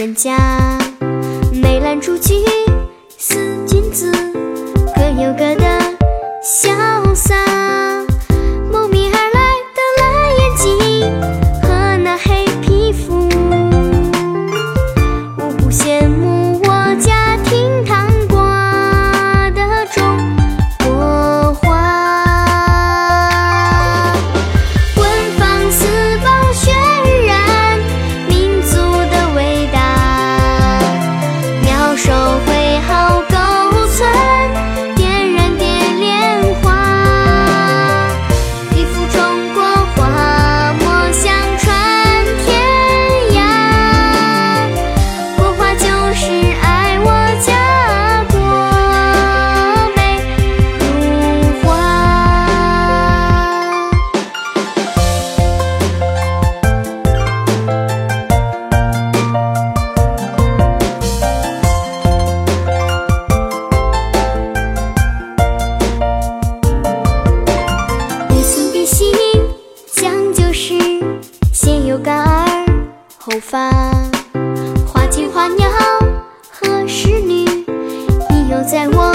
人家头发，花间花鸟何时绿？你又在我。